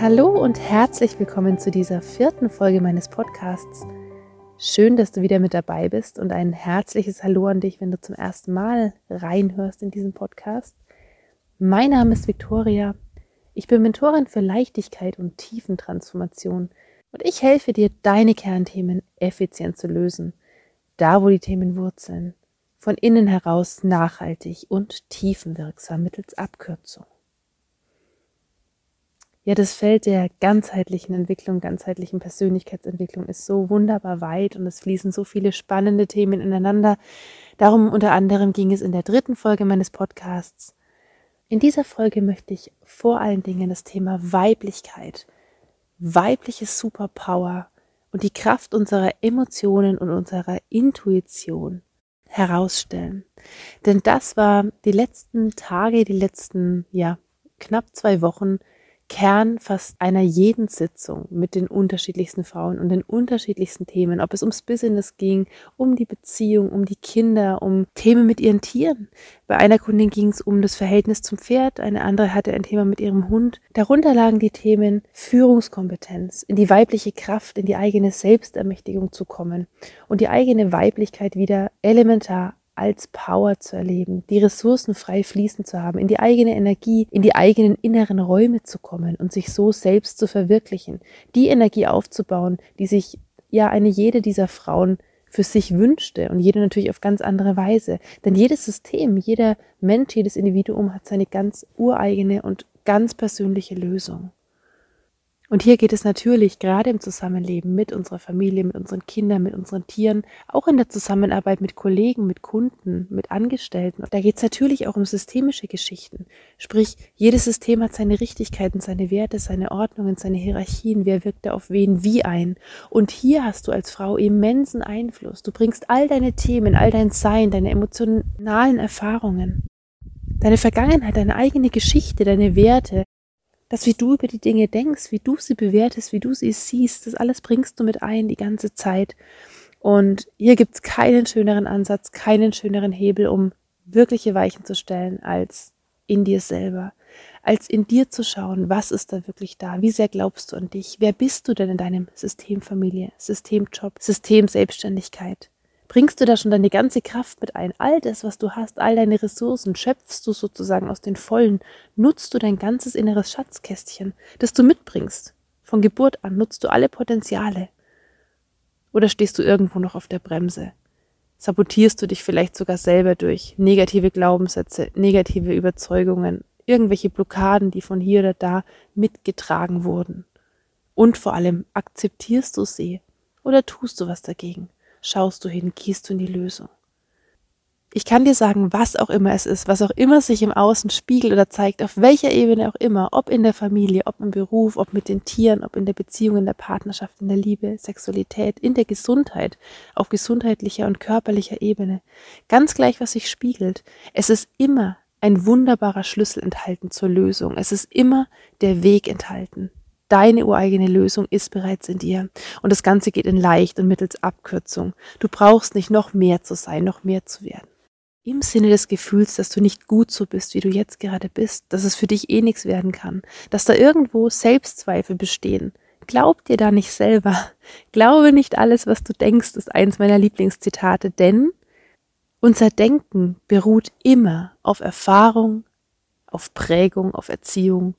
Hallo und herzlich willkommen zu dieser vierten Folge meines Podcasts. Schön, dass du wieder mit dabei bist und ein herzliches Hallo an dich, wenn du zum ersten Mal reinhörst in diesen Podcast. Mein Name ist Viktoria. Ich bin Mentorin für Leichtigkeit und Tiefentransformation und ich helfe dir, deine Kernthemen effizient zu lösen, da wo die Themen wurzeln, von innen heraus nachhaltig und tiefenwirksam mittels Abkürzung. Ja, das Feld der ganzheitlichen Entwicklung, ganzheitlichen Persönlichkeitsentwicklung ist so wunderbar weit und es fließen so viele spannende Themen ineinander. Darum unter anderem ging es in der dritten Folge meines Podcasts. In dieser Folge möchte ich vor allen Dingen das Thema Weiblichkeit, weibliche Superpower und die Kraft unserer Emotionen und unserer Intuition herausstellen. Denn das war die letzten Tage, die letzten, ja, knapp zwei Wochen Kern fast einer jeden Sitzung mit den unterschiedlichsten Frauen und den unterschiedlichsten Themen, ob es ums Business ging, um die Beziehung, um die Kinder, um Themen mit ihren Tieren. Bei einer Kundin ging es um das Verhältnis zum Pferd, eine andere hatte ein Thema mit ihrem Hund. Darunter lagen die Themen Führungskompetenz, in die weibliche Kraft, in die eigene Selbstermächtigung zu kommen und die eigene Weiblichkeit wieder elementar als Power zu erleben, die Ressourcen frei fließen zu haben, in die eigene Energie, in die eigenen inneren Räume zu kommen und sich so selbst zu verwirklichen, die Energie aufzubauen, die sich ja eine jede dieser Frauen für sich wünschte und jede natürlich auf ganz andere Weise. Denn jedes System, jeder Mensch, jedes Individuum hat seine ganz ureigene und ganz persönliche Lösung. Und hier geht es natürlich gerade im Zusammenleben mit unserer Familie, mit unseren Kindern, mit unseren Tieren, auch in der Zusammenarbeit mit Kollegen, mit Kunden, mit Angestellten. Da geht es natürlich auch um systemische Geschichten. Sprich, jedes System hat seine Richtigkeiten, seine Werte, seine Ordnungen, seine Hierarchien. Wer wirkt da auf wen wie ein? Und hier hast du als Frau immensen Einfluss. Du bringst all deine Themen, all dein Sein, deine emotionalen Erfahrungen, deine Vergangenheit, deine eigene Geschichte, deine Werte, das, wie du über die Dinge denkst, wie du sie bewertest, wie du sie siehst, das alles bringst du mit ein die ganze Zeit. Und hier gibt's keinen schöneren Ansatz, keinen schöneren Hebel, um wirkliche Weichen zu stellen, als in dir selber, als in dir zu schauen, was ist da wirklich da, wie sehr glaubst du an dich, wer bist du denn in deinem Systemfamilie, Systemjob, Systemselbstständigkeit. Bringst du da schon deine ganze Kraft mit ein? All das, was du hast, all deine Ressourcen, schöpfst du sozusagen aus den Vollen? Nutzt du dein ganzes inneres Schatzkästchen, das du mitbringst? Von Geburt an nutzt du alle Potenziale? Oder stehst du irgendwo noch auf der Bremse? Sabotierst du dich vielleicht sogar selber durch negative Glaubenssätze, negative Überzeugungen, irgendwelche Blockaden, die von hier oder da mitgetragen wurden? Und vor allem, akzeptierst du sie oder tust du was dagegen? Schaust du hin, gehst du in die Lösung. Ich kann dir sagen, was auch immer es ist, was auch immer sich im Außen spiegelt oder zeigt, auf welcher Ebene auch immer, ob in der Familie, ob im Beruf, ob mit den Tieren, ob in der Beziehung, in der Partnerschaft, in der Liebe, Sexualität, in der Gesundheit, auf gesundheitlicher und körperlicher Ebene. Ganz gleich, was sich spiegelt. Es ist immer ein wunderbarer Schlüssel enthalten zur Lösung. Es ist immer der Weg enthalten. Deine ureigene Lösung ist bereits in dir. Und das Ganze geht in leicht und mittels Abkürzung. Du brauchst nicht noch mehr zu sein, noch mehr zu werden. Im Sinne des Gefühls, dass du nicht gut so bist, wie du jetzt gerade bist, dass es für dich eh nichts werden kann, dass da irgendwo Selbstzweifel bestehen. Glaub dir da nicht selber. Glaube nicht alles, was du denkst, ist eins meiner Lieblingszitate, denn unser Denken beruht immer auf Erfahrung, auf Prägung, auf Erziehung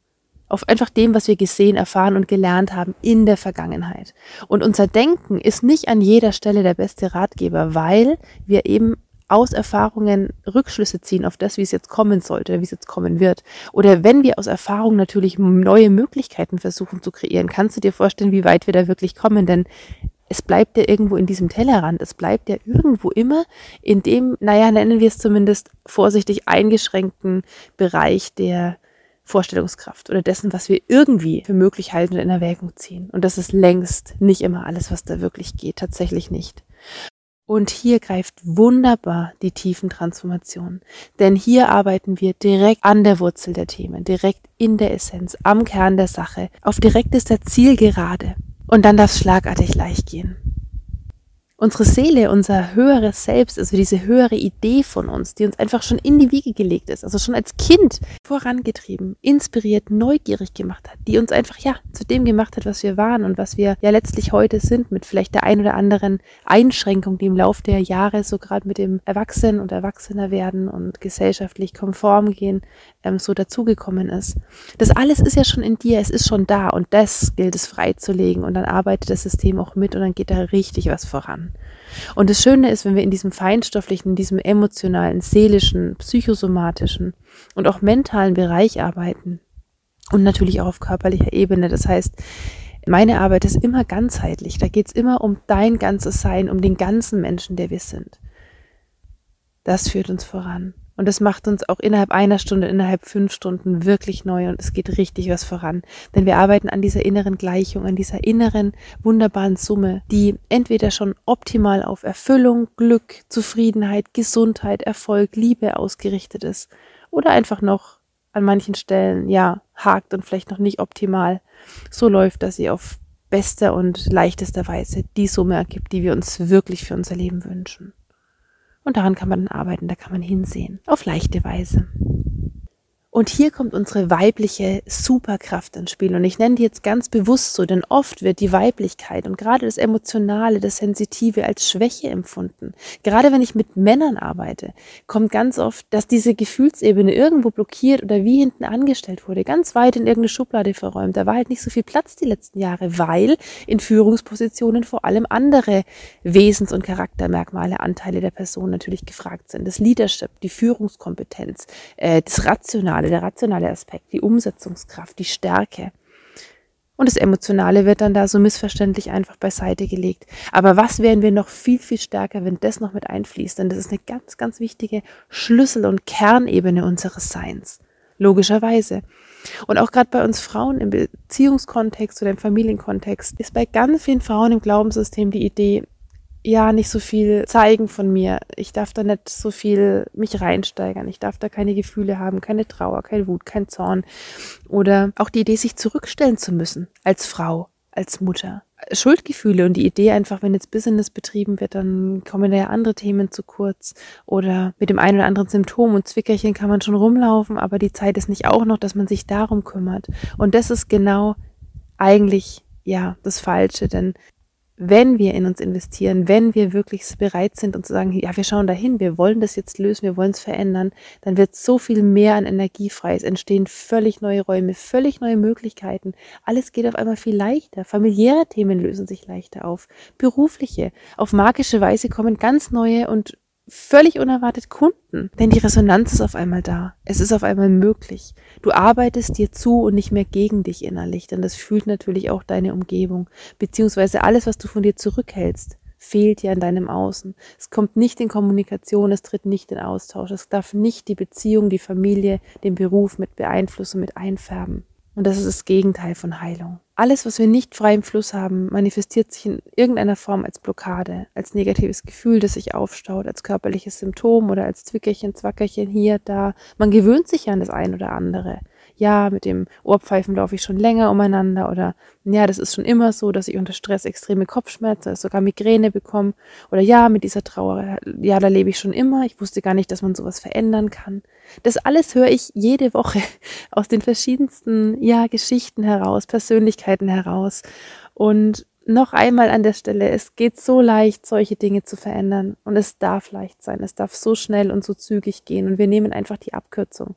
auf einfach dem, was wir gesehen, erfahren und gelernt haben in der Vergangenheit. Und unser Denken ist nicht an jeder Stelle der beste Ratgeber, weil wir eben aus Erfahrungen Rückschlüsse ziehen auf das, wie es jetzt kommen sollte, wie es jetzt kommen wird. Oder wenn wir aus Erfahrung natürlich neue Möglichkeiten versuchen zu kreieren, kannst du dir vorstellen, wie weit wir da wirklich kommen, denn es bleibt ja irgendwo in diesem Tellerrand, es bleibt ja irgendwo immer in dem, naja, nennen wir es zumindest vorsichtig eingeschränkten Bereich der Vorstellungskraft oder dessen, was wir irgendwie für möglich halten und in Erwägung ziehen. Und das ist längst nicht immer alles, was da wirklich geht, tatsächlich nicht. Und hier greift wunderbar die Tiefentransformation. Denn hier arbeiten wir direkt an der Wurzel der Themen, direkt in der Essenz, am Kern der Sache, auf direktester Zielgerade. Und dann darf es schlagartig leicht gehen. Unsere Seele, unser höheres Selbst, also diese höhere Idee von uns, die uns einfach schon in die Wiege gelegt ist, also schon als Kind vorangetrieben, inspiriert, neugierig gemacht hat, die uns einfach ja zu dem gemacht hat, was wir waren und was wir ja letztlich heute sind, mit vielleicht der ein oder anderen Einschränkung, die im Laufe der Jahre so gerade mit dem Erwachsenen und Erwachsener werden und gesellschaftlich konform gehen, ähm, so dazugekommen ist. Das alles ist ja schon in dir, es ist schon da und das gilt es freizulegen und dann arbeitet das System auch mit und dann geht da richtig was voran. Und das Schöne ist, wenn wir in diesem feinstofflichen, in diesem emotionalen, seelischen, psychosomatischen und auch mentalen Bereich arbeiten und natürlich auch auf körperlicher Ebene. Das heißt, meine Arbeit ist immer ganzheitlich. Da geht es immer um dein ganzes Sein, um den ganzen Menschen, der wir sind. Das führt uns voran. Und das macht uns auch innerhalb einer Stunde, innerhalb fünf Stunden wirklich neu und es geht richtig was voran. Denn wir arbeiten an dieser inneren Gleichung, an dieser inneren wunderbaren Summe, die entweder schon optimal auf Erfüllung, Glück, Zufriedenheit, Gesundheit, Erfolg, Liebe ausgerichtet ist oder einfach noch an manchen Stellen, ja, hakt und vielleicht noch nicht optimal so läuft, dass sie auf bester und leichtester Weise die Summe ergibt, die wir uns wirklich für unser Leben wünschen. Und daran kann man arbeiten, da kann man hinsehen. Auf leichte Weise. Und hier kommt unsere weibliche Superkraft ins Spiel. Und ich nenne die jetzt ganz bewusst so, denn oft wird die Weiblichkeit und gerade das Emotionale, das Sensitive als Schwäche empfunden. Gerade wenn ich mit Männern arbeite, kommt ganz oft, dass diese Gefühlsebene irgendwo blockiert oder wie hinten angestellt wurde, ganz weit in irgendeine Schublade verräumt. Da war halt nicht so viel Platz die letzten Jahre, weil in Führungspositionen vor allem andere Wesens- und Charaktermerkmale, Anteile der Person natürlich gefragt sind. Das Leadership, die Führungskompetenz, äh, das Rationale, rationale, der rationale Aspekt, die Umsetzungskraft, die Stärke. Und das Emotionale wird dann da so missverständlich einfach beiseite gelegt. Aber was wären wir noch viel, viel stärker, wenn das noch mit einfließt? Denn das ist eine ganz, ganz wichtige Schlüssel- und Kernebene unseres Seins. Logischerweise. Und auch gerade bei uns Frauen im Beziehungskontext oder im Familienkontext ist bei ganz vielen Frauen im Glaubenssystem die Idee, ja nicht so viel zeigen von mir. Ich darf da nicht so viel mich reinsteigern. Ich darf da keine Gefühle haben, keine Trauer, kein Wut, kein Zorn. Oder auch die Idee, sich zurückstellen zu müssen als Frau, als Mutter. Schuldgefühle und die Idee einfach, wenn jetzt Business betrieben wird, dann kommen da ja andere Themen zu kurz. Oder mit dem einen oder anderen Symptom und Zwickerchen kann man schon rumlaufen, aber die Zeit ist nicht auch noch, dass man sich darum kümmert. Und das ist genau eigentlich ja das Falsche, denn wenn wir in uns investieren, wenn wir wirklich bereit sind und zu sagen, ja, wir schauen dahin, wir wollen das jetzt lösen, wir wollen es verändern, dann wird so viel mehr an Energie frei. Es entstehen völlig neue Räume, völlig neue Möglichkeiten. Alles geht auf einmal viel leichter. Familiäre Themen lösen sich leichter auf. Berufliche. Auf magische Weise kommen ganz neue und völlig unerwartet Kunden. Denn die Resonanz ist auf einmal da. Es ist auf einmal möglich. Du arbeitest dir zu und nicht mehr gegen dich innerlich, denn das fühlt natürlich auch deine Umgebung. Beziehungsweise alles, was du von dir zurückhältst, fehlt ja in deinem Außen. Es kommt nicht in Kommunikation, es tritt nicht in Austausch. Es darf nicht die Beziehung, die Familie, den Beruf mit beeinflussen, mit einfärben. Und das ist das Gegenteil von Heilung. Alles, was wir nicht frei im Fluss haben, manifestiert sich in irgendeiner Form als Blockade, als negatives Gefühl, das sich aufstaut, als körperliches Symptom oder als Zwickerchen, Zwackerchen hier, da. Man gewöhnt sich ja an das ein oder andere ja, mit dem Ohrpfeifen laufe ich schon länger umeinander oder ja, das ist schon immer so, dass ich unter Stress extreme Kopfschmerzen, sogar Migräne bekomme oder ja, mit dieser Trauer, ja, da lebe ich schon immer. Ich wusste gar nicht, dass man sowas verändern kann. Das alles höre ich jede Woche aus den verschiedensten, ja, Geschichten heraus, Persönlichkeiten heraus. Und noch einmal an der Stelle, es geht so leicht, solche Dinge zu verändern. Und es darf leicht sein, es darf so schnell und so zügig gehen. Und wir nehmen einfach die Abkürzung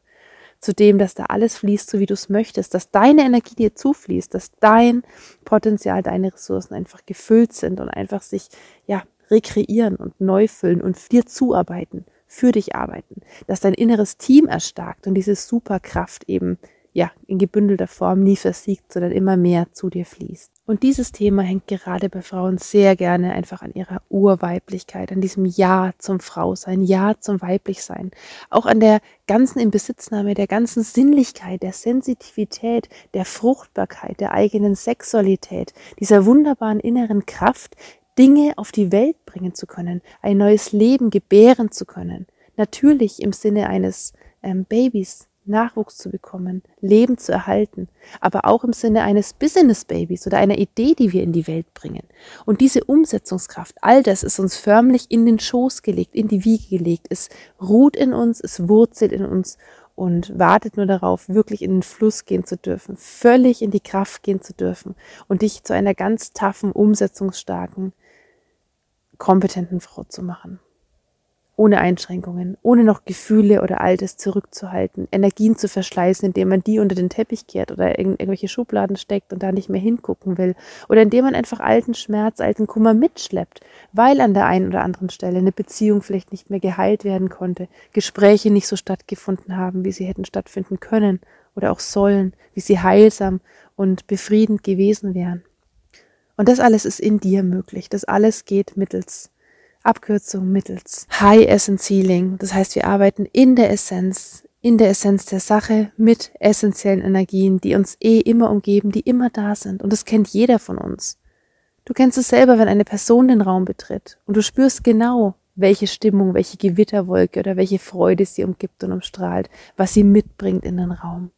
zu dem, dass da alles fließt, so wie du es möchtest, dass deine Energie dir zufließt, dass dein Potenzial, deine Ressourcen einfach gefüllt sind und einfach sich, ja, rekreieren und neu füllen und dir zuarbeiten, für dich arbeiten, dass dein inneres Team erstarkt und diese Superkraft eben ja, in gebündelter Form nie versiegt, sondern immer mehr zu dir fließt. Und dieses Thema hängt gerade bei Frauen sehr gerne einfach an ihrer Urweiblichkeit, an diesem Ja zum Frausein, Ja zum Weiblichsein, auch an der ganzen Inbesitznahme, der ganzen Sinnlichkeit, der Sensitivität, der Fruchtbarkeit, der eigenen Sexualität, dieser wunderbaren inneren Kraft, Dinge auf die Welt bringen zu können, ein neues Leben gebären zu können. Natürlich im Sinne eines ähm, Babys, Nachwuchs zu bekommen, Leben zu erhalten, aber auch im Sinne eines Business Babys oder einer Idee, die wir in die Welt bringen. Und diese Umsetzungskraft, all das ist uns förmlich in den Schoß gelegt, in die Wiege gelegt. Es ruht in uns, es wurzelt in uns und wartet nur darauf, wirklich in den Fluss gehen zu dürfen, völlig in die Kraft gehen zu dürfen und dich zu einer ganz taffen, umsetzungsstarken, kompetenten Frau zu machen ohne Einschränkungen, ohne noch Gefühle oder Altes zurückzuhalten, Energien zu verschleißen, indem man die unter den Teppich kehrt oder in irgendwelche Schubladen steckt und da nicht mehr hingucken will, oder indem man einfach alten Schmerz, alten Kummer mitschleppt, weil an der einen oder anderen Stelle eine Beziehung vielleicht nicht mehr geheilt werden konnte, Gespräche nicht so stattgefunden haben, wie sie hätten stattfinden können oder auch sollen, wie sie heilsam und befriedend gewesen wären. Und das alles ist in dir möglich. Das alles geht mittels Abkürzung mittels High Essence Healing. Das heißt, wir arbeiten in der Essenz, in der Essenz der Sache mit essentiellen Energien, die uns eh immer umgeben, die immer da sind. Und das kennt jeder von uns. Du kennst es selber, wenn eine Person den Raum betritt und du spürst genau, welche Stimmung, welche Gewitterwolke oder welche Freude sie umgibt und umstrahlt, was sie mitbringt in den Raum.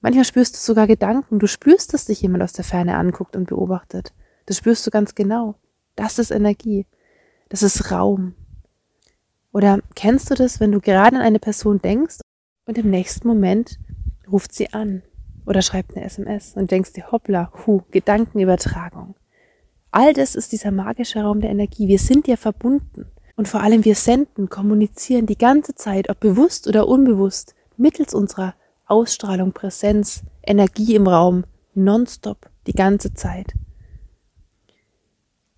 Manchmal spürst du sogar Gedanken, du spürst, dass dich jemand aus der Ferne anguckt und beobachtet. Das spürst du ganz genau. Das ist Energie. Das ist Raum. Oder kennst du das, wenn du gerade an eine Person denkst und im nächsten Moment ruft sie an oder schreibt eine SMS und denkst dir, hoppla, hu, Gedankenübertragung. All das ist dieser magische Raum der Energie. Wir sind ja verbunden. Und vor allem wir senden, kommunizieren die ganze Zeit, ob bewusst oder unbewusst, mittels unserer Ausstrahlung, Präsenz, Energie im Raum, nonstop, die ganze Zeit.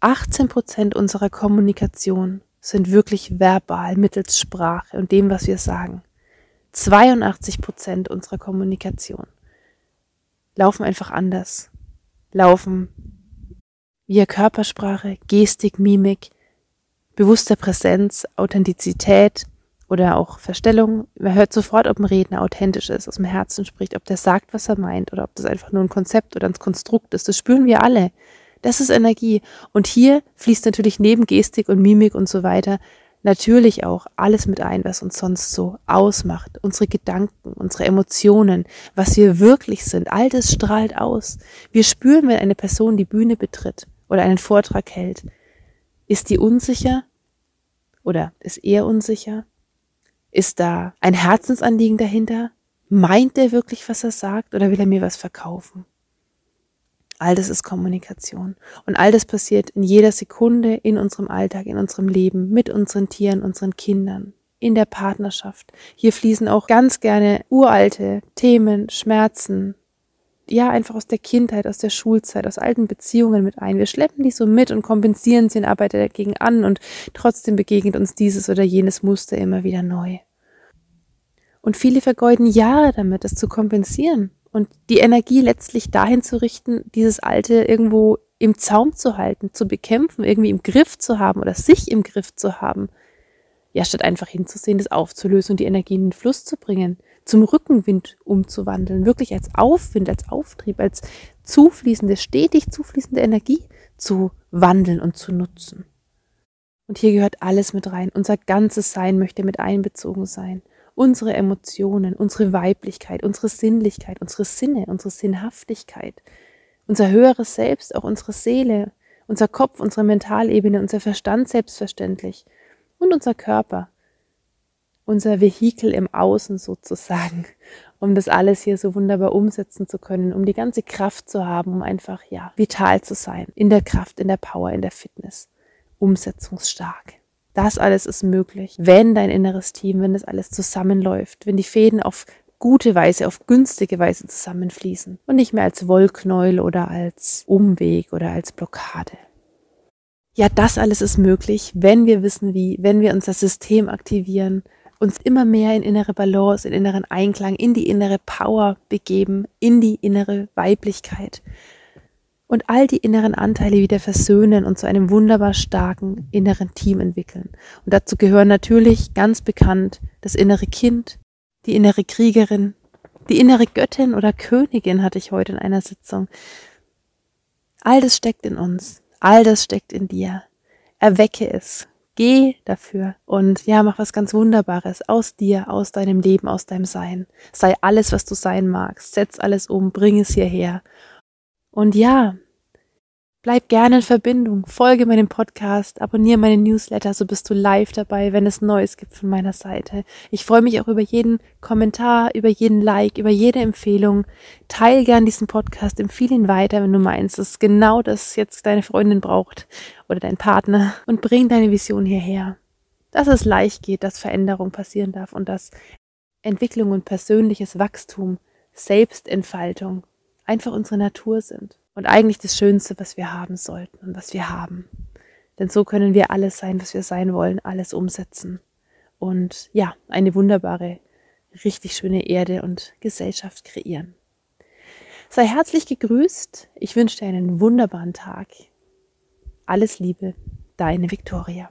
18 Prozent unserer Kommunikation sind wirklich verbal mittels Sprache und dem, was wir sagen. 82 Prozent unserer Kommunikation laufen einfach anders, laufen via Körpersprache, Gestik, Mimik, bewusster Präsenz, Authentizität oder auch Verstellung. Man hört sofort, ob ein Redner authentisch ist, aus dem Herzen spricht, ob der sagt, was er meint oder ob das einfach nur ein Konzept oder ein Konstrukt ist. Das spüren wir alle. Das ist Energie. Und hier fließt natürlich neben Gestik und Mimik und so weiter natürlich auch alles mit ein, was uns sonst so ausmacht. Unsere Gedanken, unsere Emotionen, was wir wirklich sind. All das strahlt aus. Wir spüren, wenn eine Person die Bühne betritt oder einen Vortrag hält. Ist die unsicher? Oder ist er unsicher? Ist da ein Herzensanliegen dahinter? Meint er wirklich, was er sagt, oder will er mir was verkaufen? All das ist Kommunikation. Und all das passiert in jeder Sekunde in unserem Alltag, in unserem Leben, mit unseren Tieren, unseren Kindern, in der Partnerschaft. Hier fließen auch ganz gerne uralte Themen, Schmerzen, ja, einfach aus der Kindheit, aus der Schulzeit, aus alten Beziehungen mit ein. Wir schleppen die so mit und kompensieren sie und arbeiten dagegen an und trotzdem begegnet uns dieses oder jenes Muster immer wieder neu. Und viele vergeuden Jahre damit, das zu kompensieren und die Energie letztlich dahin zu richten, dieses Alte irgendwo im Zaum zu halten, zu bekämpfen, irgendwie im Griff zu haben oder sich im Griff zu haben. Ja, statt einfach hinzusehen, das aufzulösen und die Energie in den Fluss zu bringen, zum Rückenwind umzuwandeln, wirklich als Aufwind, als Auftrieb, als zufließende, stetig zufließende Energie zu wandeln und zu nutzen. Und hier gehört alles mit rein. Unser ganzes Sein möchte mit einbezogen sein unsere Emotionen, unsere Weiblichkeit, unsere Sinnlichkeit, unsere Sinne, unsere Sinnhaftigkeit, unser höheres Selbst, auch unsere Seele, unser Kopf, unsere Mentalebene, unser Verstand selbstverständlich und unser Körper, unser Vehikel im Außen sozusagen, um das alles hier so wunderbar umsetzen zu können, um die ganze Kraft zu haben, um einfach, ja, vital zu sein, in der Kraft, in der Power, in der Fitness, umsetzungsstark. Das alles ist möglich, wenn dein inneres Team, wenn das alles zusammenläuft, wenn die Fäden auf gute Weise, auf günstige Weise zusammenfließen und nicht mehr als Wollknäuel oder als Umweg oder als Blockade. Ja, das alles ist möglich, wenn wir wissen wie, wenn wir unser System aktivieren, uns immer mehr in innere Balance, in inneren Einklang, in die innere Power begeben, in die innere Weiblichkeit und all die inneren Anteile wieder versöhnen und zu einem wunderbar starken inneren Team entwickeln. Und dazu gehören natürlich ganz bekannt das innere Kind, die innere Kriegerin, die innere Göttin oder Königin hatte ich heute in einer Sitzung. All das steckt in uns, all das steckt in dir. Erwecke es, Geh dafür und ja, mach was ganz Wunderbares aus dir, aus deinem Leben, aus deinem Sein. Sei alles, was du sein magst. Setz alles um, bring es hierher. Und ja, Bleib gerne in Verbindung, folge meinem Podcast, abonniere meine Newsletter, so bist du live dabei, wenn es Neues gibt von meiner Seite. Ich freue mich auch über jeden Kommentar, über jeden Like, über jede Empfehlung. Teil gern diesen Podcast, empfehle ihn weiter, wenn du meinst, dass genau das jetzt deine Freundin braucht oder dein Partner und bring deine Vision hierher. Dass es leicht geht, dass Veränderung passieren darf und dass Entwicklung und persönliches Wachstum, Selbstentfaltung einfach unsere Natur sind und eigentlich das Schönste, was wir haben sollten und was wir haben. Denn so können wir alles sein, was wir sein wollen, alles umsetzen. Und ja, eine wunderbare, richtig schöne Erde und Gesellschaft kreieren. Sei herzlich gegrüßt. Ich wünsche dir einen wunderbaren Tag. Alles Liebe, deine Viktoria.